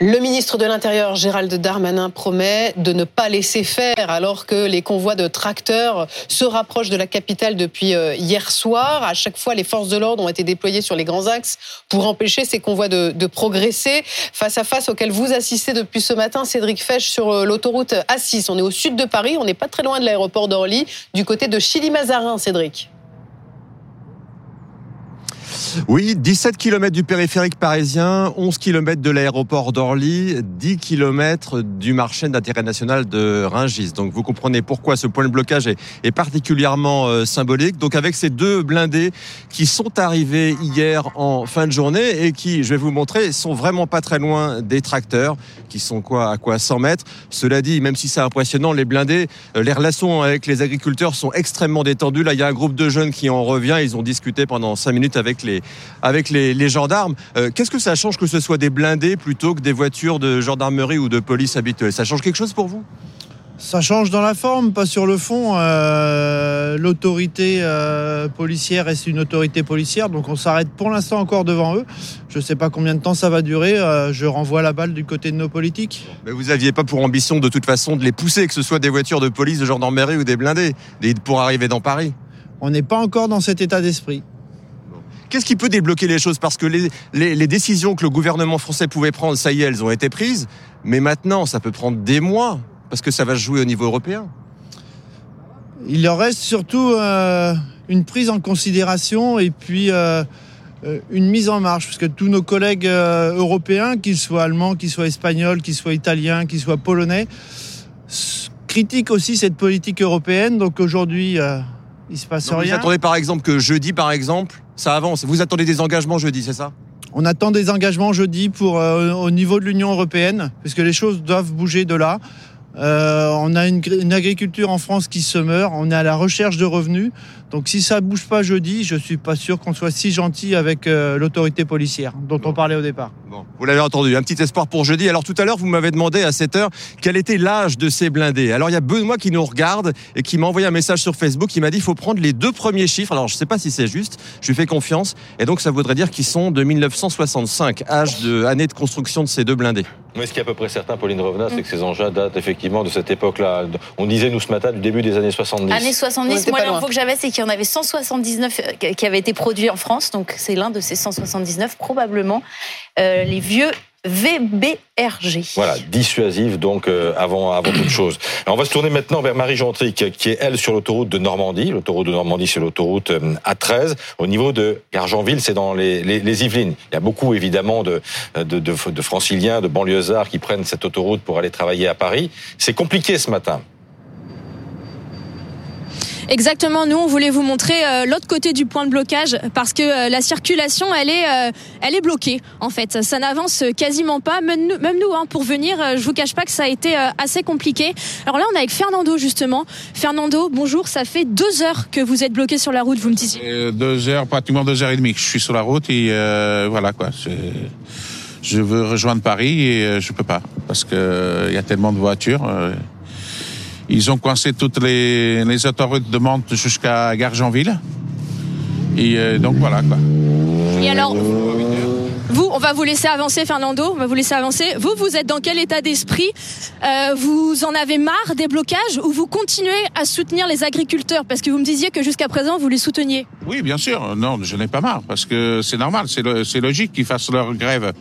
Le ministre de l'Intérieur, Gérald Darmanin, promet de ne pas laisser faire alors que les convois de tracteurs se rapprochent de la capitale depuis euh, hier soir. À chaque fois, les forces de l'ordre ont été déployées sur les grands axes pour empêcher ces convois de, progresser. Face à face auquel vous assistez depuis ce matin, Cédric Fesch, sur euh, l'autoroute A6. On est au sud de Paris, on n'est pas très loin de l'aéroport d'Orly, du côté de Chili-Mazarin, Cédric. Oui, 17 km du périphérique parisien, 11 km de l'aéroport d'Orly, 10 km du marché d'intérêt national de Ringis. Donc vous comprenez pourquoi ce point de blocage est, particulièrement euh, symbolique. Donc avec ces deux blindés qui sont arrivés hier en fin de journée et qui, je vais vous montrer, sont vraiment pas très loin des tracteurs qui sont quoi à quoi 100 mètres. Cela dit, même si c'est impressionnant, les blindés, euh, les relations avec les agriculteurs sont extrêmement détendues. Là, il y a un groupe de jeunes qui en revient. Ils ont discuté pendant 5 minutes avec les avec les, gendarmes. Euh, qu'est-ce que ça change que ce soit des blindés plutôt que des voitures de gendarmerie ou de police habituelles? Ça change quelque chose pour vous? Ça change dans la forme, pas sur le fond. Euh, l'autorité euh, policière est une autorité policière, donc on s'arrête pour l'instant encore devant eux. Je ne sais pas combien de temps ça va durer. je renvoie la balle du côté de nos politiques. Mais vous n'aviez pas pour ambition de toute façon de les pousser, que ce soit des voitures de police, de gendarmerie ou des blindés, pour arriver dans Paris? On n'est pas encore dans cet état d'esprit. Qu'est-ce qui peut débloquer les choses? Parce que les, décisions que le gouvernement français pouvait prendre, ça y est, elles ont été prises. Mais maintenant, ça peut prendre des mois, parce que ça va se jouer au niveau européen. Il leur reste surtout euh, une prise en considération et puis euh, euh, une mise en marche, parce que tous nos collègues européens, qu'ils soient allemands, qu'ils soient espagnols, qu'ils soient italiens, qu'ils soient polonais, critiquent aussi cette politique européenne. Donc aujourd'hui, il se passe rien. Vous attendez par exemple que jeudi, par exemple, ça avance. Vous attendez des engagements jeudi, c'est ça? On attend des engagements jeudi pour euh, au niveau de l'Union européenne, parce que les choses doivent bouger de là. Euh, on a une, agriculture en France qui se meurt. On est à la recherche de revenus. Donc si ça bouge pas jeudi, je suis pas sûr qu'on soit si gentil avec euh, l'autorité policière dont on parlait au départ. Bon, vous l'avez entendu, un petit espoir pour jeudi. Alors tout à l'heure, vous m'avez demandé à 7 heure quel était l'âge de ces blindés. Alors il y a Benoît qui nous regarde et qui m'a envoyé un message sur Facebook. qui m'a dit il faut prendre les deux premiers chiffres. Alors je sais pas si c'est juste. Je lui fais confiance. Et donc ça voudrait dire qu'ils sont de 1965, âge de année de construction de ces deux blindés. Mais ce qui est à peu près certain, Pauline Revenat, c'est que ces engins datent effectivement de cette époque-là. On disait, nous, ce matin, du début des années 70. Années 70, moi, l'info que j'avais, c'est qu'il y en avait 179 euh, qui avaient été produits en France. Donc, c'est l'un de ces 179, probablement, euh, les vieux VBRG. Voilà, dissuasive donc euh, avant, avant toute chose. on va se tourner maintenant vers Marie Gentric, qui est elle sur l'autoroute de Normandie. L'autoroute de Normandie, c'est l'autoroute euh, A13. Au niveau de Gargenville, c'est dans les, les, Yvelines. Il y a beaucoup évidemment de, de, de, de franciliens, de banlieusards qui prennent cette autoroute pour aller travailler à Paris. C'est compliqué ce matin. Exactement, nous on voulait vous montrer euh, l'autre côté du point de blocage parce que euh, la circulation elle est euh, elle est bloquée en fait. Ça n'avance quasiment pas, même nous, même nous hein, pour venir, je vous cache pas que ça a été assez compliqué. Alors là on est avec Fernando justement. Fernando, bonjour, ça fait deux heures que vous êtes bloqué sur la route, vous me disiez. Deux heures, pratiquement deux heures et demie que je suis sur la route et voilà quoi. Je veux rejoindre Paris et je peux pas parce que il y a tellement de voitures. Ils ont coincé toutes les, les autoroutes de monte jusqu'à Gargenville. Et euh, donc voilà quoi. Et alors, vous, on va vous laisser avancer, Fernando. On va vous laisser avancer. Vous, vous êtes dans quel état d'esprit? Euh, Vous en avez marre des blocages ou vous continuez à soutenir les agriculteurs? Parce que vous me disiez que jusqu'à présent, vous les souteniez. Oui, bien sûr. Non, je n'ai pas marre parce que c'est normal, c'est logique qu'ils fassent leur grève.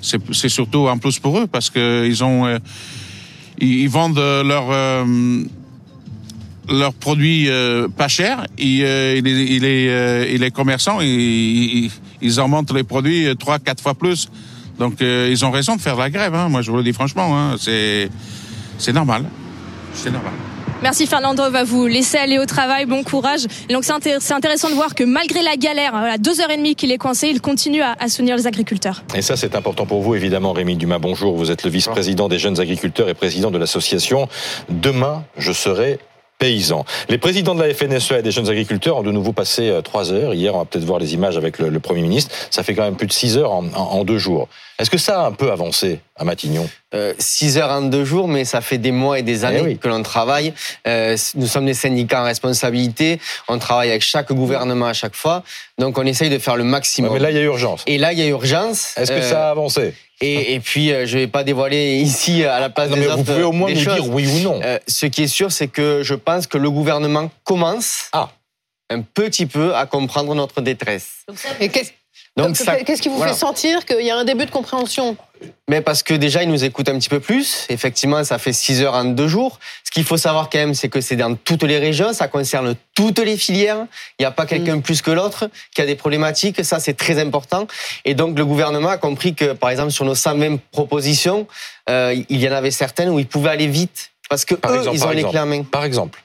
C'est surtout un plus pour eux parce qu'ils ont. Euh, ils, vendent leurs euh, leurs produits euh, pas chers et, euh, les, les, commerçants ils, ils augmentent les produits trois quatre fois plus. Donc ils ont raison de faire la grève hein. moi je vous le dis franchement hein. c'est c'est normal. C'est normal Merci Fernando, on va vous laisser aller au travail, bon courage. Et donc c'est intéressant de voir que malgré la galère, voilà, deux heures et demie qu'il est coincé, il continue à, à soutenir les agriculteurs. Et ça c'est important pour vous évidemment Rémi Dumas, bonjour, vous êtes le vice-président des jeunes agriculteurs et président de l'association Demain je serai paysans. Les présidents de la FNSEA et des jeunes agriculteurs ont de nouveau passé euh, trois heures. Hier, on va peut-être voir les images avec le, Premier ministre. Ça fait quand même plus de six heures en, deux jours. Est-ce que ça a un peu avancé à Matignon? Euh, Six heures en deux jours, mais ça fait des mois et des eh années que l'on travaille. Euh, nous sommes des syndicats en responsabilité. On travaille avec chaque gouvernement à chaque fois. Donc on essaye de faire le maximum. mais là, il y a urgence. Et là, il y a urgence. Est-ce que ça a avancé? et, et, puis, euh, je vais pas dévoiler ici à la place non, des mais Vous pouvez au moins nous dire oui ou non. Euh, ce qui est sûr, c'est que je pense que le gouvernement commence ah. un petit peu à comprendre notre détresse. Et qu'est-ce donc, qu'est-ce qui vous fait sentir qu'il y a un début de compréhension? Mais parce que déjà, ils nous écoutent un petit peu plus. Effectivement, ça fait 6 heures en deux jours. Ce qu'il faut savoir quand même, c'est que c'est dans toutes les régions, ça concerne toutes les filières. Il n'y a pas quelqu'un mm. plus que l'autre qui a des problématiques. Ça, c'est très important. Et donc, le gouvernement a compris que, par exemple, sur nos 120 propositions, euh, il y en avait certaines où ils pouvaient aller vite. Parce que eux, ils ont les clés en main. Par exemple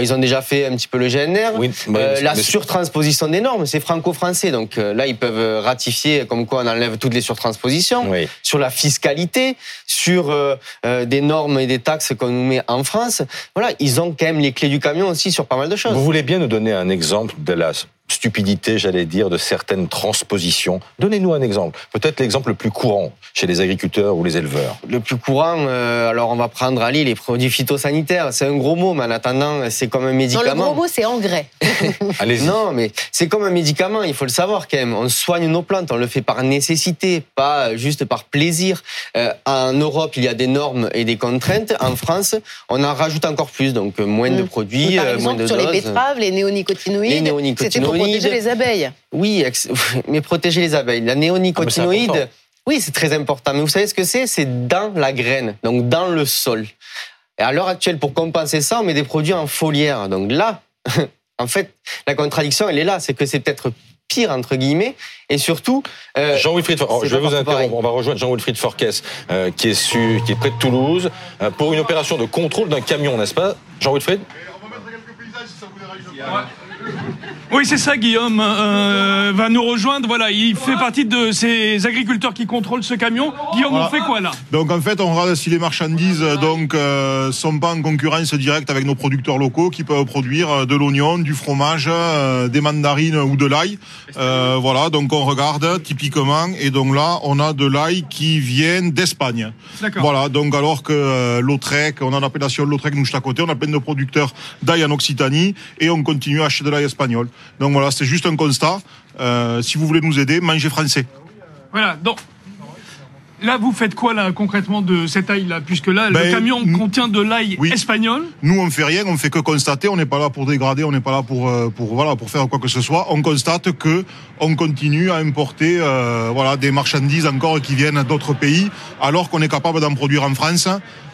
ils ont déjà fait un petit peu le GNR. Euh, la surtransposition des normes, c'est franco-français. Donc euh, là, ils peuvent ratifier comme quoi on enlève toutes les surtranspositions. Sur la fiscalité, sur euh, des normes et des taxes qu'on nous met en France. Voilà, ils ont quand même les clés du camion aussi sur pas mal de choses. Vous voulez bien nous donner un exemple de la stupidité, j'allais dire, de certaines transpositions. Donnez-nous un exemple. Peut-être l'exemple le plus courant chez les agriculteurs ou les éleveurs. Le plus courant, euh, alors on va prendre à les produits phytosanitaires. C'est un gros mot, mais en attendant, c'est comme un médicament. Non, le gros mot, c'est engrais. Allez-y. Non, mais c'est comme un médicament, il faut le savoir quand même. On soigne nos plantes, on le fait par nécessité, pas juste par plaisir. Euh, en Europe, il y a des normes et des contraintes. En France, on en rajoute encore plus, donc moins de mmh. produits, par exemple, moins de sur les betteraves, les néonicotinoïdes. Les néonicotinoïdes protéger les abeilles. Oui, mais protéger les abeilles. La néonicotinoïde, ah, oui, c'est très important. Mais vous savez ce que c'est? C'est dans la graine, donc dans le sol. Et à l'heure actuelle, pour compenser ça, on met des produits en foliaire. Donc là, en fait, la contradiction, elle est là. C'est que c'est peut-être pire entre guillemets et surtout euh, Jean-Wilfried je vais vous interrompre on va rejoindre Jean-Wilfried Forquès euh, qui est su, qui est près de Toulouse euh, pour une opération de contrôle d'un camion n'est-ce pas? Jean-Wilfried? On va mettre quelques paysages si ça vous dérange oui, c'est ça, Guillaume euh, va nous rejoindre. Voilà, il fait partie de ces agriculteurs qui contrôlent ce camion. Guillaume, on fait quoi là? Donc en fait, on regarde si les marchandises donc euh, sont pas en concurrence directe avec nos producteurs locaux qui peuvent produire euh, de l'oignon, du fromage, euh, des mandarines ou de l'ail. voilà, donc on regarde typiquement et donc là, on a de l'ail qui vient d'Espagne. Voilà, donc alors que Lautrec, on a l'appellation Lautrec nous juste à côté, on a plein de producteurs d'ail en Occitanie et on continue à acheter de espagnol. Donc voilà, c'est juste un constat. Euh, si vous voulez nous aider, mangez français. Voilà, donc Là, vous faites quoi là concrètement de cet ail là? Puisque là, le ben, camion contient de l'ail espagnol. Nous, on fait rien, on fait que constater. On n'est pas là pour dégrader, on n'est pas là pour euh, pour voilà pour faire quoi que ce soit. On constate que on continue à importer euh, voilà des marchandises encore qui viennent d'autres pays, alors qu'on est capable d'en produire en France.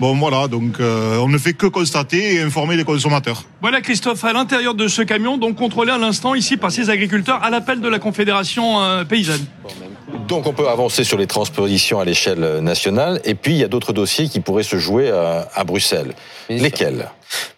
Bon voilà, donc euh, on ne fait que constater et informer les consommateurs. Voilà Christophe, à l'intérieur de ce camion, donc contrôlé à l'instant ici par ces agriculteurs à l'appel de la Confédération paysanne. Donc on peut avancer sur les transpositions à l'échelle nationale, et puis il y a d'autres dossiers qui pourraient se jouer à, Bruxelles. Lesquels?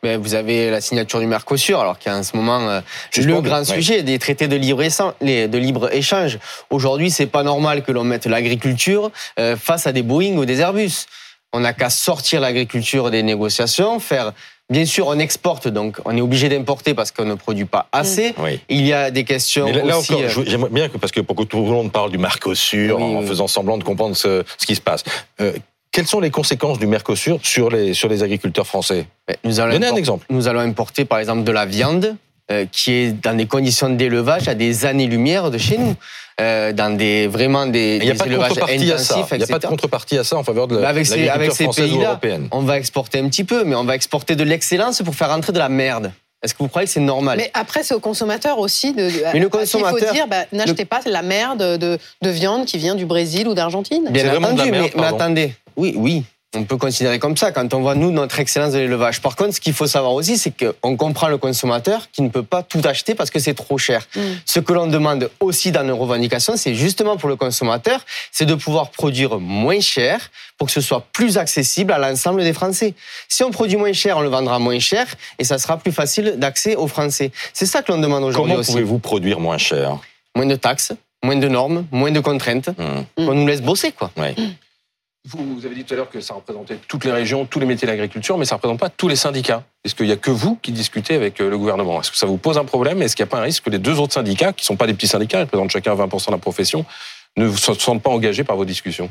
Mais vous avez la signature du Mercosur, alors qu'il y a en ce moment euh, le grand sujet des traités de libre, de libre échange. Aujourd'hui, c'est pas normal que l'on mette l'agriculture euh, face à des Boeing ou des Airbus. On n'a qu'à sortir l'agriculture des négociations, faire Bien sûr, on exporte, donc on est obligé d'importer parce qu'on ne produit pas assez. Il y a des questions Mais là, aussi. Euh, j'aimerais bien que, parce que pour que tout le monde parle du Mercosur en faisant semblant de comprendre ce, ce qui se passe. Euh, quelles sont les conséquences du Mercosur sur les, sur les agriculteurs français? Nous allons Donnez un exemple. Nous allons importer par exemple de la viande euh, qui est dans des conditions d'élevage à des années-lumière de chez nous. Euh, dans des vraiment des, il n'y a pas de contrepartie à ça. Il n'y a pas de contrepartie à ça en faveur de la, avec ces, avec ces pays-là, on va exporter un petit peu, mais on va exporter de l'excellence pour faire rentrer de la merde. Est-ce que vous croyez que c'est normal? Mais après, c'est au consommateur aussi de. Mais le consommateur. Il faut dire, bah, n'achetez pas la merde de, de, viande qui vient du Brésil ou d'Argentine. Bien entendu, mais, mais attendez. Oui, oui, on peut considérer comme ça quand on voit nous notre excellence de l'élevage. Par contre, ce qu'il faut savoir aussi, c'est qu'on comprend le consommateur qui ne peut pas tout acheter parce que c'est trop cher. Mm. Ce que l'on demande aussi dans nos revendications, c'est justement pour le consommateur, c'est de pouvoir produire moins cher pour que ce soit plus accessible à l'ensemble des Français. Si on produit moins cher, on le vendra moins cher et ça sera plus facile d'accès aux Français. C'est ça que l'on demande aujourd'hui aussi. Comment pouvez-vous produire moins cher? Moins de taxes, moins de normes, moins de contraintes. Mm. On nous laisse bosser, quoi. Ouais. Vous, avez dit tout à l'heure que ça représentait toutes les régions, tous les métiers de l'agriculture, mais ça ne représente pas tous les syndicats. Est-ce qu'il n'y a que vous qui discutez avec euh, le gouvernement? Est-ce que ça vous pose un problème? Est-ce qu'il n'y a pas un risque que les deux autres syndicats, qui ne sont pas des petits syndicats, ils représentent chacun 20% de la profession, ne se sentent pas engagés par vos discussions?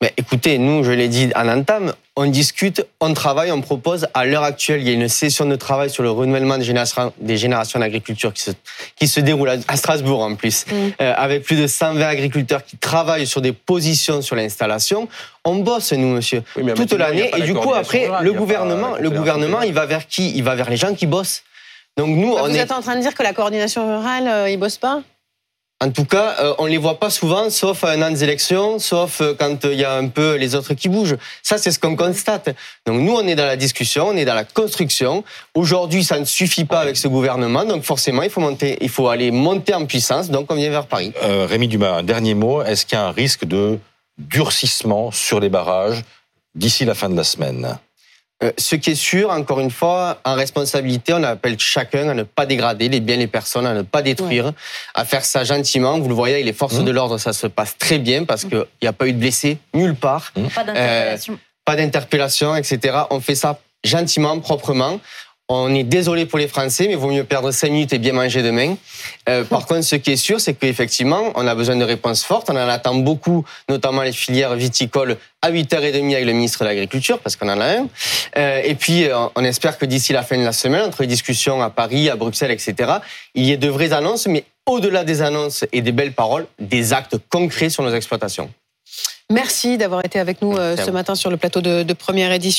Mais écoutez, nous, je l'ai dit en entame, on discute, on travaille, on propose. À l'heure actuelle, il y a une session de travail sur le renouvellement des générations, des générations d'agriculture qui se, qui se déroule à Strasbourg en plus, mm. euh, avec plus de 120 agriculteurs qui travaillent sur des positions sur l'installation. On bosse, nous, monsieur, toute l'année. Et du coup, après, le gouvernement, le gouvernement, il va vers qui? Il va vers les gens qui bossent. Donc nous, bah, on Vous êtes en train de dire que la coordination rurale, euh, ils bossent pas? En tout cas, euh, on les voit pas souvent, sauf à un an des élections, sauf euh, quand il y a un peu les autres qui bougent. Ça, c'est ce qu'on constate. Donc nous, on est dans la discussion, on est dans la construction. Aujourd'hui, ça ne suffit pas avec ce gouvernement, donc forcément, il faut monter, il faut aller monter en puissance. Donc on vient vers Paris. Euh, Rémi Dumas, un dernier mot. Est-ce qu'il y a un risque de durcissement sur les barrages d'ici la fin de la semaine? Euh, ce qui est sûr, encore une fois, en responsabilité, on appelle chacun à ne pas dégrader les biens, les personnes, à ne pas détruire, à faire ça gentiment. Vous le voyez, avec les forces mmh. de l'ordre, ça se passe très bien parce qu'il n'y a pas eu de blessés nulle part. Mmh. Pas d'interpellation. Euh, pas d'interpellation, etc. On fait ça gentiment, proprement. On est désolé pour les Français, mais il vaut mieux perdre 5 minutes et bien manger demain. Euh, par contre, ce qui est sûr, c'est qu'effectivement, on a besoin de réponses fortes. On en attend beaucoup, notamment les filières viticoles, à 8h30 avec le ministre de l'Agriculture, parce qu'on en a un. Euh, et puis, euh, on espère que d'ici la fin de la semaine, entre les discussions à Paris, à Bruxelles, etc., il y ait de vraies annonces, mais au-delà des annonces et des belles paroles, des actes concrets sur nos exploitations. Merci d'avoir été avec nous ce matin sur le plateau de, de première édition.